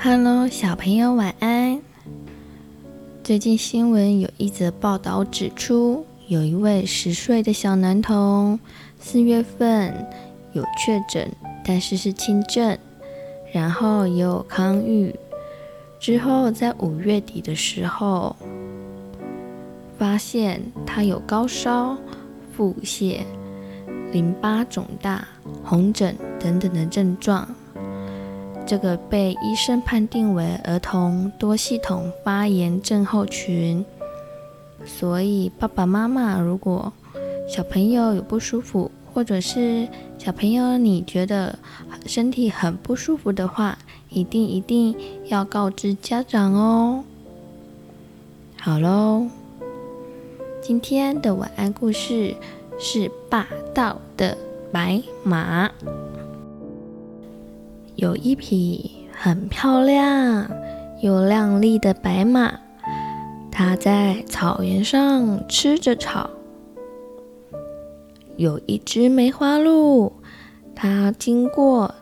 Hello，小朋友晚安。最近新闻有一则报道指出，有一位十岁的小男童，四月份有确诊，但是是轻症，然后也有康愈。之后在五月底的时候，发现他有高烧、腹泻、淋巴肿大、红疹等等的症状。这个被医生判定为儿童多系统发炎症候群。所以，爸爸妈妈如果小朋友有不舒服，或者是小朋友你觉得身体很不舒服的话，一定一定要告知家长哦。好喽，今天的晚安故事是霸道的白马。有一匹很漂亮又亮丽的白马。它在草原上吃着草，有一只梅花鹿，它经过，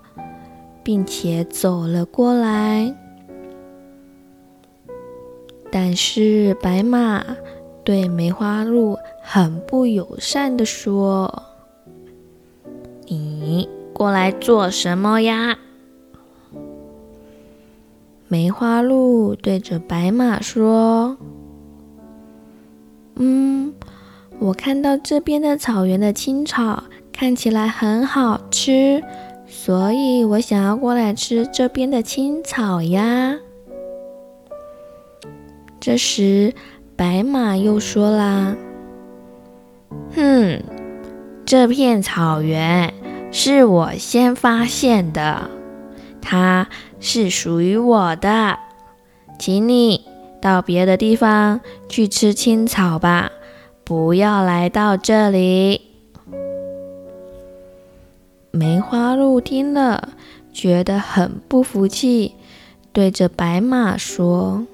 并且走了过来。但是白马对梅花鹿很不友善地说：“你过来做什么呀？”梅花鹿对着白马说。嗯，我看到这边的草原的青草看起来很好吃，所以我想要过来吃这边的青草呀。这时，白马又说啦：“哼，这片草原是我先发现的，它是属于我的，请你。”到别的地方去吃青草吧，不要来到这里。梅花鹿听了，觉得很不服气，对着白马说：“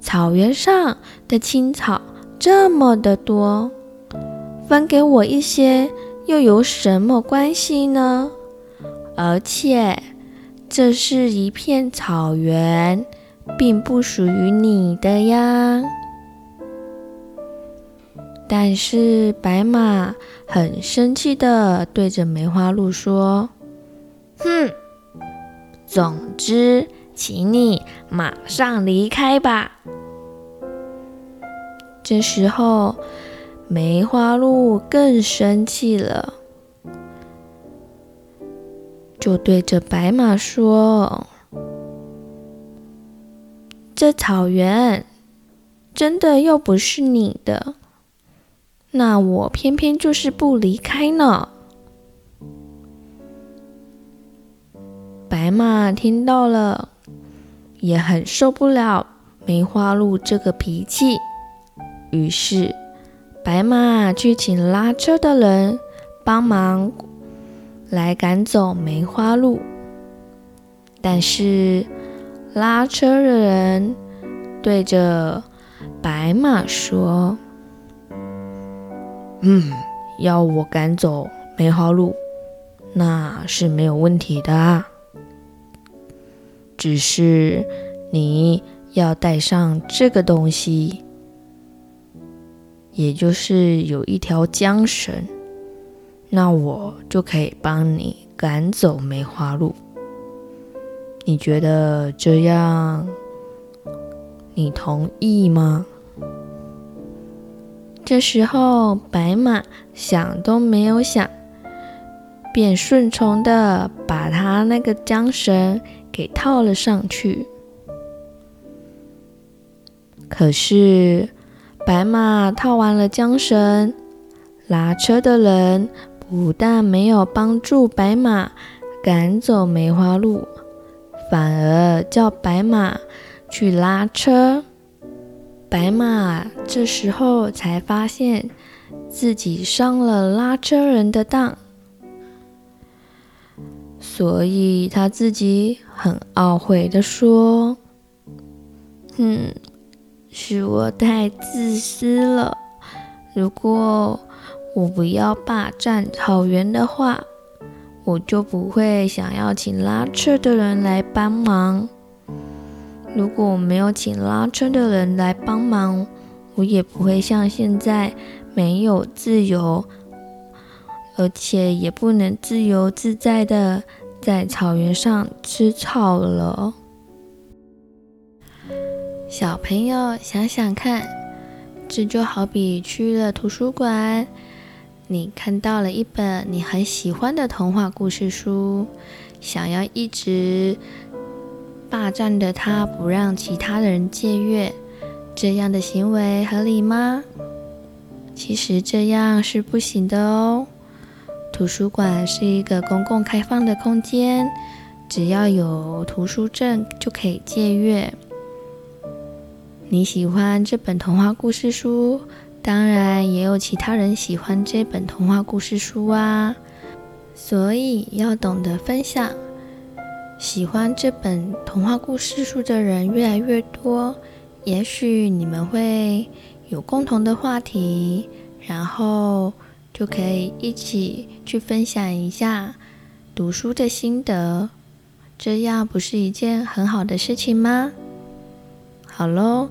草原上的青草这么的多，分给我一些又有什么关系呢？而且这是一片草原。”并不属于你的呀。但是白马很生气的对着梅花鹿说：“哼，总之，请你马上离开吧。”这时候，梅花鹿更生气了，就对着白马说。这草原真的又不是你的，那我偏偏就是不离开呢。白马听到了，也很受不了梅花鹿这个脾气，于是白马去请拉车的人帮忙来赶走梅花鹿，但是。拉车的人对着白马说：“嗯，要我赶走梅花鹿，那是没有问题的啊。只是你要带上这个东西，也就是有一条缰绳，那我就可以帮你赶走梅花鹿。”你觉得这样，你同意吗？这时候，白马想都没有想，便顺从的把他那个缰绳给套了上去。可是，白马套完了缰绳，拉车的人不但没有帮助白马赶走梅花鹿。反而叫白马去拉车，白马这时候才发现自己上了拉车人的当，所以他自己很懊悔地说：“嗯，是我太自私了。如果我不要霸占草原的话，我就不会想要请拉车的人来帮忙。如果我没有请拉车的人来帮忙，我也不会像现在没有自由，而且也不能自由自在的在草原上吃草了。小朋友想想看，这就好比去了图书馆，你看到了一本你很喜欢的童话故事书，想要一直霸占着它，不让其他人借阅，这样的行为合理吗？其实这样是不行的哦。图书馆是一个公共开放的空间，只要有图书证就可以借阅。你喜欢这本童话故事书，当然也有其他人喜欢这本童话故事书啊。所以要懂得分享，喜欢这本童话故事书的人越来越多，也许你们会有共同的话题，然后就可以一起去分享一下读书的心得，这样不是一件很好的事情吗？好喽，